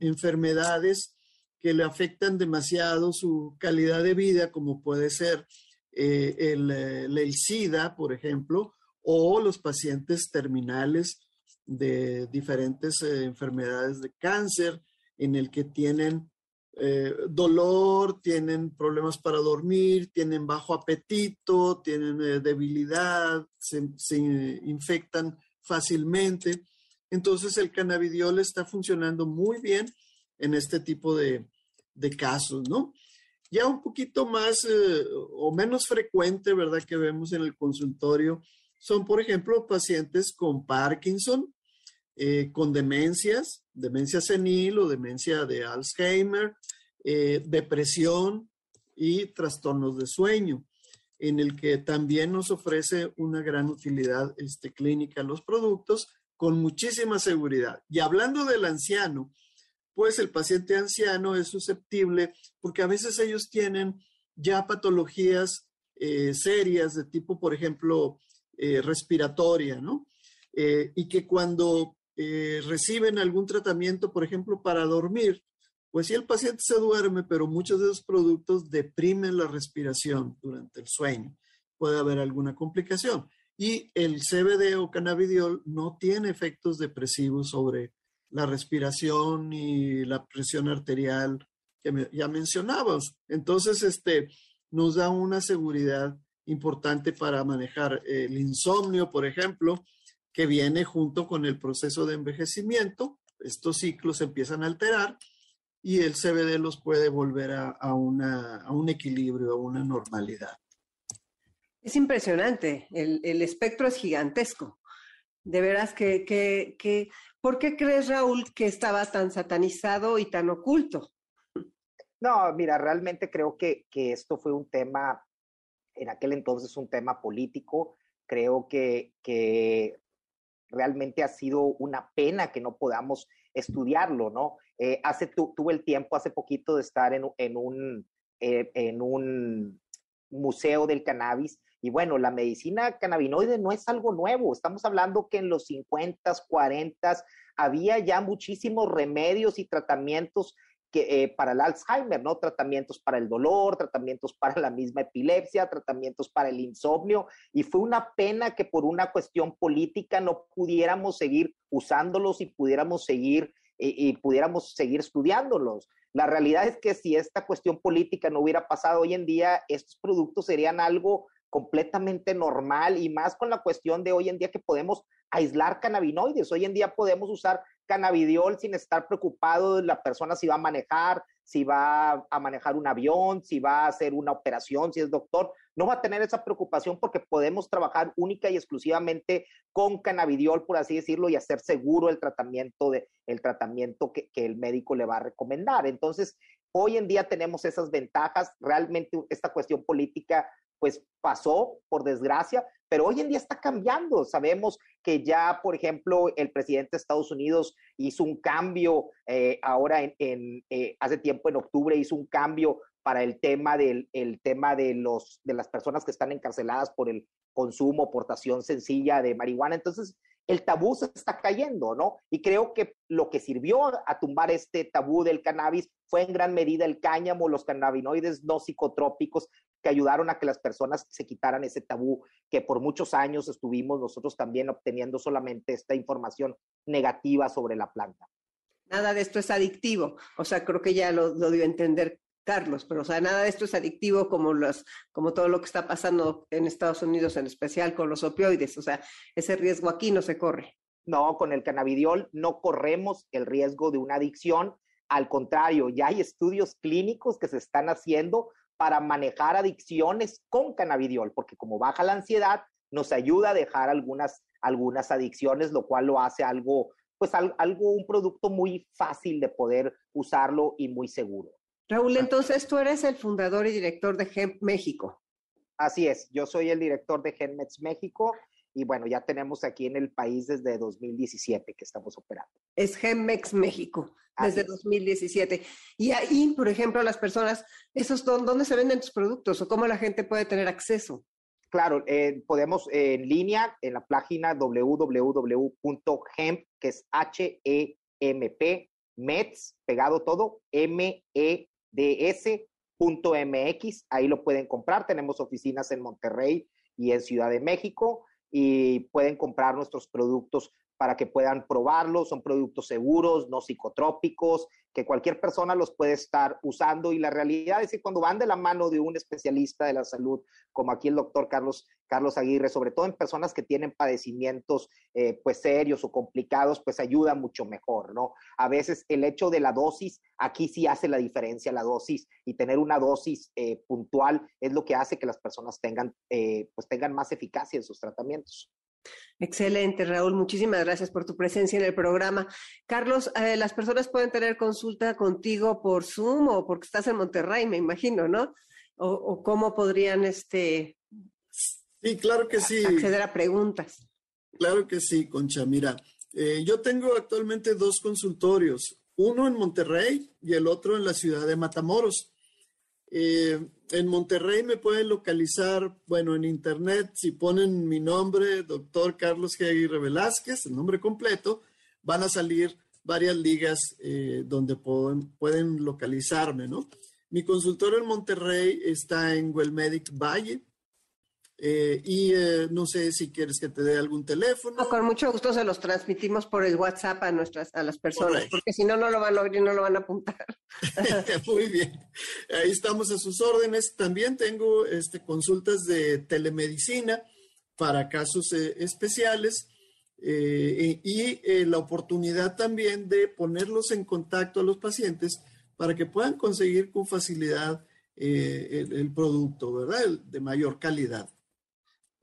enfermedades que le afectan demasiado su calidad de vida, como puede ser eh, el, el, SIDA, por ejemplo, o los pacientes terminales de diferentes eh, enfermedades de cáncer, en el que tienen eh, dolor, tienen problemas para dormir, tienen bajo apetito, tienen debilidad, se, infectan fácilmente. Entonces el cannabidiol está funcionando muy bien en este tipo de, casos, ¿no? Ya un poquito más eh, o menos frecuente, ¿verdad? Que vemos en el consultorio son, por ejemplo, pacientes con Parkinson, eh, con demencias, demencia senil o demencia de Alzheimer, eh, depresión y trastornos de sueño, en el que también nos ofrece una gran utilidad este, clínica los productos con muchísima seguridad. Y hablando del anciano, pues el paciente anciano es susceptible porque a veces ellos tienen ya patologías eh, serias de tipo, por ejemplo, eh, respiratoria, ¿no? Eh, y que cuando reciben algún tratamiento, por ejemplo, para dormir, pues sí, el paciente se duerme, pero muchos de esos productos deprimen la respiración durante el sueño. Puede haber alguna complicación. Y el CBD o cannabidiol no tiene efectos depresivos sobre la respiración y la presión arterial que ya mencionábamos. Entonces, este, nos da una seguridad importante para manejar el insomnio, por ejemplo, que viene junto con el proceso de envejecimiento. Estos ciclos empiezan a alterar y el CBD los puede volver a, a un equilibrio, a una normalidad. Es impresionante, el, espectro es gigantesco. De veras que, que, ¿por qué crees, Raúl, que estaba tan satanizado y tan oculto? No, mira, realmente creo que, esto fue un tema, en aquel entonces un tema político. Creo que, que realmente ha sido una pena que no podamos estudiarlo, ¿no? Eh, hace, tuve el tiempo hace poquito de estar en, en un, eh, en un museo del cannabis y bueno, la medicina cannabinoide no es algo nuevo. Estamos hablando que en los 50, 40 había ya muchísimos remedios y tratamientos que, eh, para el Alzheimer, ¿no? Tratamientos para el dolor, tratamientos para la misma epilepsia, tratamientos para el insomnio. Y fue una pena que por una cuestión política no pudiéramos seguir usándolos y pudiéramos seguir y, y, pudiéramos seguir estudiándolos. La realidad es que si esta cuestión política no hubiera pasado hoy en día, estos productos serían algo completamente normal y más con la cuestión de hoy en día que podemos aislar cannabinoides. Hoy en día podemos usar cannabidiol sin estar preocupado de la persona si va a manejar, si va a manejar un avión, si va a hacer una operación, si es doctor. No va a tener esa preocupación porque podemos trabajar única y exclusivamente con cannabidiol, por así decirlo, y hacer seguro el tratamiento, de, el tratamiento que, que el médico le va a recomendar. Entonces, hoy en día tenemos esas ventajas. Realmente esta cuestión política pues pasó, por desgracia, pero hoy en día está cambiando. Sabemos que ya, por ejemplo, el presidente de Estados Unidos hizo un cambio eh, ahora en, eh, hace tiempo en octubre hizo un cambio para el tema del el tema de los de las personas que están encarceladas por el consumo, portación sencilla de marihuana. Entonces, el tabú se está cayendo, ¿no? Y creo que lo que sirvió a tumbar este tabú del cannabis fue en gran medida el cáñamo, los cannabinoides no psicotrópicos que ayudaron a que las personas se quitaran ese tabú que por muchos años estuvimos nosotros también obteniendo solamente esta información negativa sobre la planta. Nada de esto es adictivo, o sea, creo que ya lo, dio a entender Carlos, pero o sea, nada de esto es adictivo como los, como todo lo que está pasando en Estados Unidos, en especial con los opioides, o sea, ese riesgo aquí no se corre. No, con el cannabidiol no corremos el riesgo de una adicción, al contrario, ya hay estudios clínicos que se están haciendo para manejar adicciones con cannabidiol, porque como baja la ansiedad, nos ayuda a dejar algunas, algunas adicciones, lo cual lo hace algo, pues algo, un producto muy fácil de poder usarlo y muy seguro. Raúl, entonces tú eres el fundador y director de GEM México. Así es, yo soy el director de GenMeds México y bueno, ya tenemos aquí en el país desde 2017 que estamos operando. Es GenMex México, desde 2017. Y ahí, por ejemplo, las personas, esos ¿dónde se venden tus productos o cómo la gente puede tener acceso? Claro, eh, podemos eh, en línea en la página www.hemp, que es H-E-M-P, MEDS, pegado todo, M-E-D-S.mx. Ahí lo pueden comprar. Tenemos oficinas en Monterrey y en Ciudad de México y pueden comprar nuestros productos para que puedan probarlos. Son productos seguros, no psicotrópicos, que cualquier persona los puede estar usando. Y la realidad es que cuando van de la mano de un especialista de la salud, como aquí el doctor Carlos, Carlos Aguirre, sobre todo en personas que tienen padecimientos eh, pues serios o complicados, pues ayuda mucho mejor, ¿no? A veces el hecho de la dosis, aquí sí hace la diferencia la dosis y tener una dosis eh, puntual es lo que hace que las personas tengan, eh, pues tengan más eficacia en sus tratamientos. Excelente, Raúl. Muchísimas gracias por tu presencia en el programa. Carlos, eh, las personas pueden tener consulta contigo por Zoom o porque estás en Monterrey, me imagino, ¿no? O, cómo podrían este. Sí, claro que sí. Acceder a preguntas. Claro que sí, Concha. Mira, eh, yo tengo actualmente dos consultorios, uno en Monterrey y el otro en la ciudad de Matamoros. Eh, en Monterrey me pueden localizar, bueno, en internet, si ponen mi nombre, doctor Carlos G. Aguirre Velázquez, el nombre completo, van a salir varias ligas eh, donde pueden, localizarme, ¿no? Mi consultorio en Monterrey está en Wellmedic Valle, eh, y eh, no sé si quieres que te dé algún teléfono. con mucho gusto se los transmitimos por el WhatsApp a nuestras a las personas, porque si no no lo van a y no lo van a apuntar. Muy bien, ahí estamos a sus órdenes. También tengo este, consultas de telemedicina para casos eh, especiales y la oportunidad también de ponerlos en contacto a los pacientes para que puedan conseguir con facilidad el, el, producto, ¿verdad? de mayor calidad.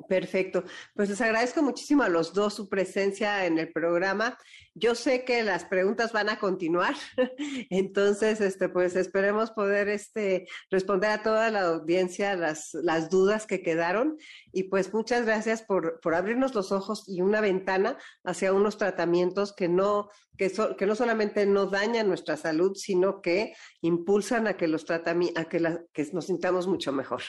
Perfecto. Pues les agradezco muchísimo a los dos su presencia en el programa. Yo sé que las preguntas van a continuar, entonces, este, pues esperemos poder este, responder a toda la audiencia las, las dudas que quedaron. Y pues muchas gracias por, por abrirnos los ojos y una ventana hacia unos tratamientos que no, que, que no solamente no dañan nuestra salud, sino que impulsan a que, los a que, que nos sintamos mucho mejor.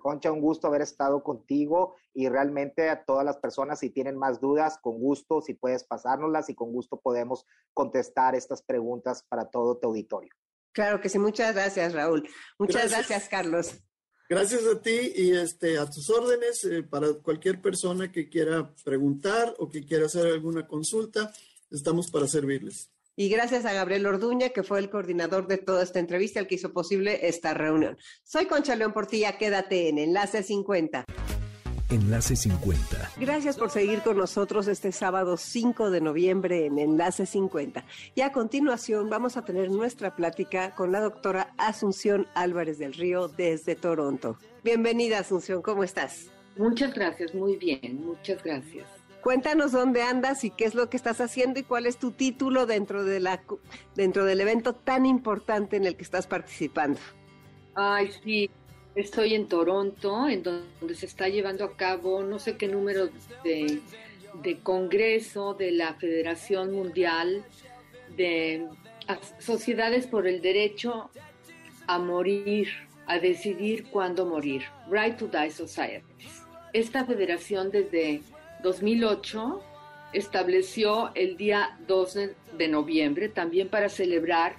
Concha, un gusto haber estado contigo y realmente a todas las personas, si tienen más dudas, con gusto, si puedes pasárnoslas y con gusto podemos contestar estas preguntas para todo tu auditorio. Claro que sí, muchas gracias, Raúl. Muchas gracias, Carlos. Gracias a ti y este, a tus órdenes eh, para cualquier persona que quiera preguntar o que quiera hacer alguna consulta, estamos para servirles. Y gracias a Gabriel Orduña, que fue el coordinador de toda esta entrevista, el que hizo posible esta reunión. Soy Concha León Portilla, quédate en Enlace 50. Enlace 50. Gracias por seguir con nosotros este sábado 5 de noviembre en Enlace 50. Y a continuación vamos a tener nuestra plática con la doctora Asunción Álvarez del Río desde Toronto. Bienvenida Asunción, ¿cómo estás? Muchas gracias, muy bien, muchas gracias. Cuéntanos dónde andas y qué es lo que estás haciendo y cuál es tu título dentro, de la, dentro del evento tan importante en el que estás participando. Ay, sí, estoy en Toronto, en donde se está llevando a cabo no sé qué número de, de congreso de la Federación Mundial de Sociedades por el Derecho a Morir, a decidir cuándo morir, Right to Die Societies. Esta federación desde 2008 estableció el día 12 de noviembre también para celebrar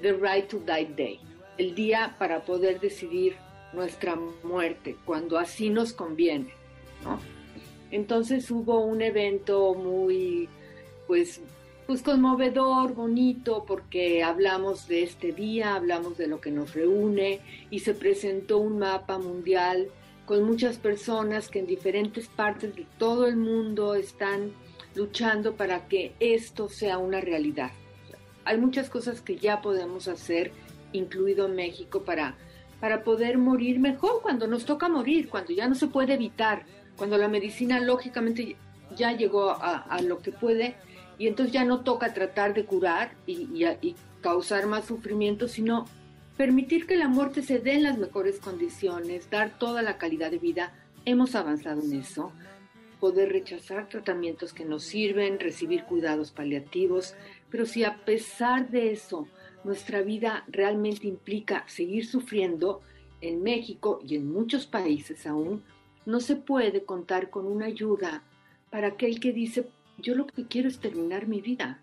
The Right to Die Day, el día para poder decidir nuestra muerte cuando así nos conviene. Entonces hubo un evento muy, pues, pues conmovedor, bonito, porque hablamos de este día, hablamos de lo que nos reúne y se presentó un mapa mundial con muchas personas que en diferentes partes de todo el mundo están luchando para que esto sea una realidad. Hay muchas cosas que ya podemos hacer, incluido México, para, para poder morir mejor cuando nos toca morir, cuando ya no se puede evitar, cuando la medicina lógicamente ya llegó a, lo que puede y entonces ya no toca tratar de curar y, y causar más sufrimiento, sino permitir que la muerte se dé en las mejores condiciones, dar toda la calidad de vida, hemos avanzado en eso. Poder rechazar tratamientos que nos sirven, recibir cuidados paliativos, pero si a pesar de eso nuestra vida realmente implica seguir sufriendo, en México y en muchos países aún, no se puede contar con una ayuda para aquel que dice, yo lo que quiero es terminar mi vida,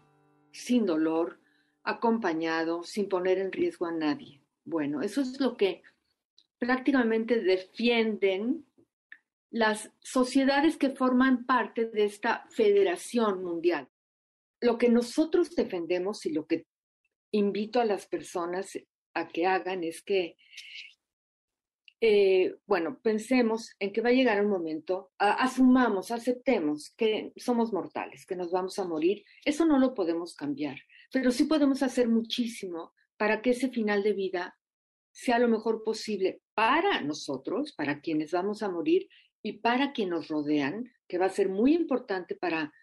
sin dolor, acompañado, sin poner en riesgo a nadie. Bueno, eso es lo que prácticamente defienden las sociedades que forman parte de esta federación mundial. Lo que nosotros defendemos y lo que invito a las personas a que hagan es que, eh, bueno, pensemos en que va a llegar un momento, asumamos, aceptemos que somos mortales, que nos vamos a morir. Eso no lo podemos cambiar, pero sí podemos hacer muchísimo para que ese final de vida sea lo mejor posible para nosotros, para quienes vamos a morir y para quienes nos rodean, que va a ser muy importante para,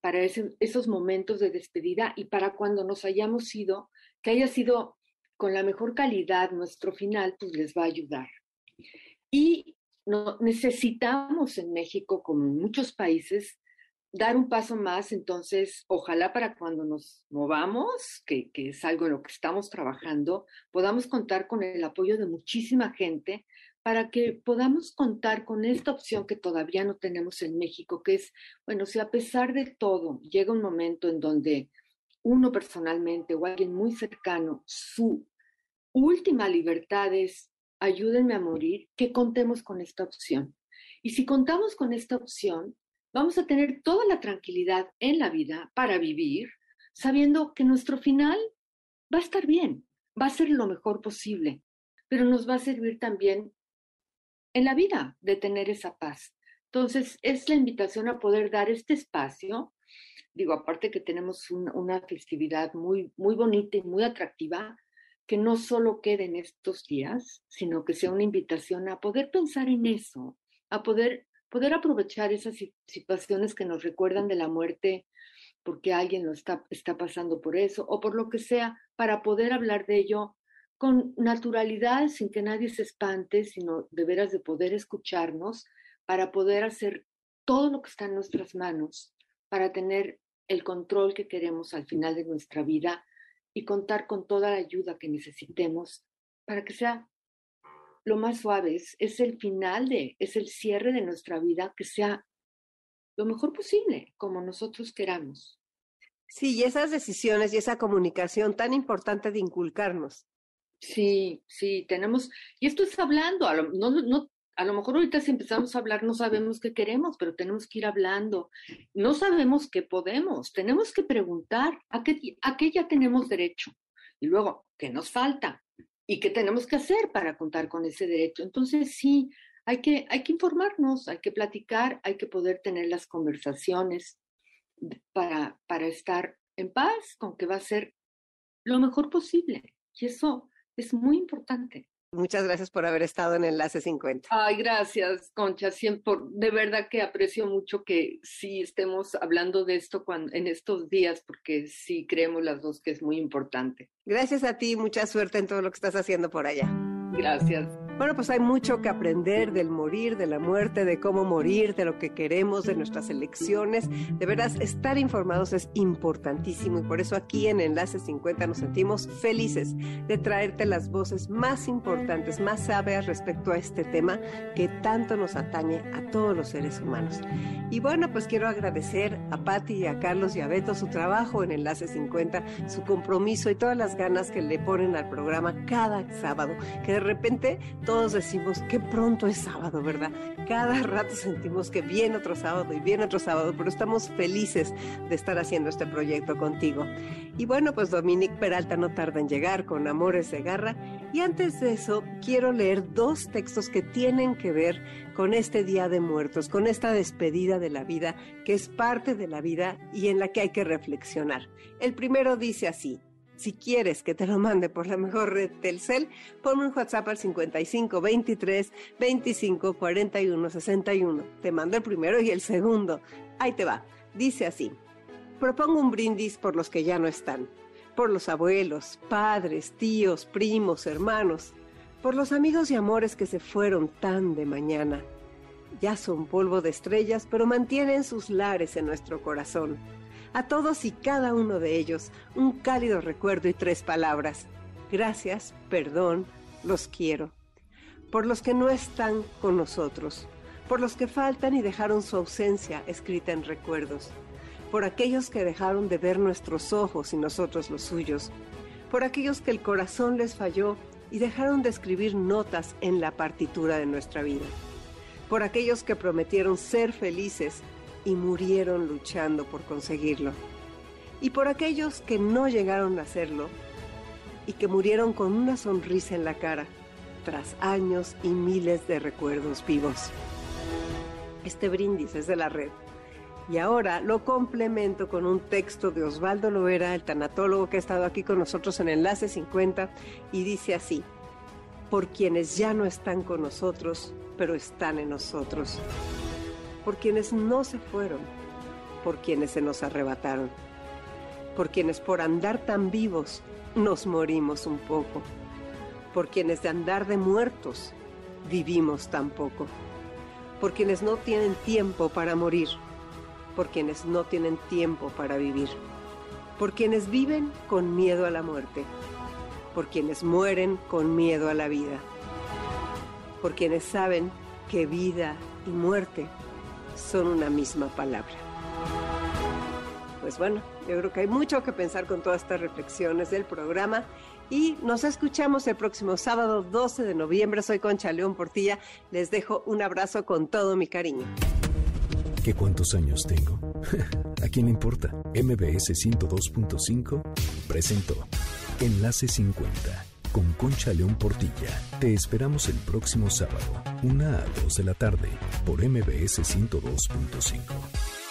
para esos momentos de despedida y para cuando nos hayamos ido, que haya sido con la mejor calidad nuestro final, pues les va a ayudar. Y necesitamos en México, como en muchos países, dar un paso más, entonces, ojalá para cuando nos movamos, que, que, es algo en lo que estamos trabajando, podamos contar con el apoyo de muchísima gente para que podamos contar con esta opción que todavía no tenemos en México, que es, bueno, si a pesar de todo llega un momento en donde uno personalmente o alguien muy cercano, su última libertad es ayúdenme a morir, que contemos con esta opción. Y si contamos con esta opción, vamos a tener toda la tranquilidad en la vida para vivir, sabiendo que nuestro final va a estar bien, va a ser lo mejor posible, pero nos va a servir también en la vida de tener esa paz. Entonces, es la invitación a poder dar este espacio. Digo, aparte que tenemos una festividad muy, muy bonita y muy atractiva, que no solo quede en estos días, sino que sea una invitación a poder pensar en eso, a poder, poder aprovechar esas situaciones que nos recuerdan de la muerte porque alguien lo está, está pasando por eso o por lo que sea, para poder hablar de ello con naturalidad, sin que nadie se espante, sino de veras de poder escucharnos para poder hacer todo lo que está en nuestras manos, para tener el control que queremos al final de nuestra vida y contar con toda la ayuda que necesitemos para que sea lo más suave, es, el final de, es el cierre de nuestra vida, que sea lo mejor posible, como nosotros queramos. Sí, y esas decisiones y esa comunicación tan importante de inculcarnos Sí, sí, tenemos, y esto es hablando, a lo, no, no, a lo mejor ahorita si empezamos a hablar no sabemos qué queremos, pero tenemos que ir hablando. No sabemos qué podemos, tenemos que preguntar a qué, a qué ya tenemos derecho y luego qué nos falta y qué tenemos que hacer para contar con ese derecho. Entonces sí, hay que, hay que informarnos, hay que platicar, hay que poder tener las conversaciones para, para estar en paz con que va a ser lo mejor posible. Y eso es muy importante. Muchas gracias por haber estado en Enlace 50. Ay, gracias, Concha. Siempre, de verdad que aprecio mucho que sí estemos hablando de esto cuando, en estos días, porque sí creemos las dos que es muy importante. Gracias a ti, mucha suerte en todo lo que estás haciendo por allá. Gracias. Bueno, pues hay mucho que aprender del morir, de la muerte, de cómo morir, de lo que queremos, de nuestras elecciones. De veras, estar informados es importantísimo y por eso aquí en Enlace 50 nos sentimos felices de traerte las voces más importantes, más sabias respecto a este tema que tanto nos atañe a todos los seres humanos. Y bueno, pues quiero agradecer a Patti y a Carlos y a Beto su trabajo en Enlace 50, su compromiso y todas las ganas que le ponen al programa cada sábado, que de repente todos decimos que pronto es sábado, ¿verdad? Cada rato sentimos que viene otro sábado y viene otro sábado, pero estamos felices de estar haciendo este proyecto contigo. Y bueno, pues Dominique Peralta no tarda en llegar con Amores de Garra. Y antes de eso, quiero leer dos textos que tienen que ver con este Día de Muertos, con esta despedida de la vida, que es parte de la vida y en la que hay que reflexionar. El primero dice así, si quieres que te lo mande por la mejor red Telcel, ponme un WhatsApp al 55 23 25 41 61. Te mando el primero y el segundo. Ahí te va. Dice así. Propongo un brindis por los que ya no están. Por los abuelos, padres, tíos, primos, hermanos. Por los amigos y amores que se fueron tan de mañana. Ya son polvo de estrellas, pero mantienen sus lares en nuestro corazón a todos y cada uno de ellos un cálido recuerdo y tres palabras. Gracias, perdón, los quiero. Por los que no están con nosotros, por los que faltan y dejaron su ausencia escrita en recuerdos, por aquellos que dejaron de ver nuestros ojos y nosotros los suyos, por aquellos que el corazón les falló y dejaron de escribir notas en la partitura de nuestra vida, por aquellos que prometieron ser felices y murieron luchando por conseguirlo, y por aquellos que no llegaron a hacerlo y que murieron con una sonrisa en la cara tras años y miles de recuerdos vivos. Este brindis es de la red. Y ahora lo complemento con un texto de Osvaldo Loera, el tanatólogo que ha estado aquí con nosotros en Enlace 50, y dice así, por quienes ya no están con nosotros, pero están en nosotros, por quienes no se fueron, por quienes se nos arrebataron, por quienes por andar tan vivos nos morimos un poco, por quienes de andar de muertos vivimos tan poco, por quienes no tienen tiempo para morir, por quienes no tienen tiempo para vivir, por quienes viven con miedo a la muerte por quienes mueren con miedo a la vida, por quienes saben que vida y muerte son una misma palabra. Pues bueno, yo creo que hay mucho que pensar con todas estas reflexiones del programa y nos escuchamos el próximo sábado 12 de noviembre. Soy Concha León Portilla. Les dejo un abrazo con todo mi cariño. ¿Qué cuántos años tengo? ¿A quién le importa? MBS 102.5 presentó Enlace 50 con Concha León Portilla. Te esperamos el próximo sábado, 1 a 2 de la tarde, por MBS 102.5.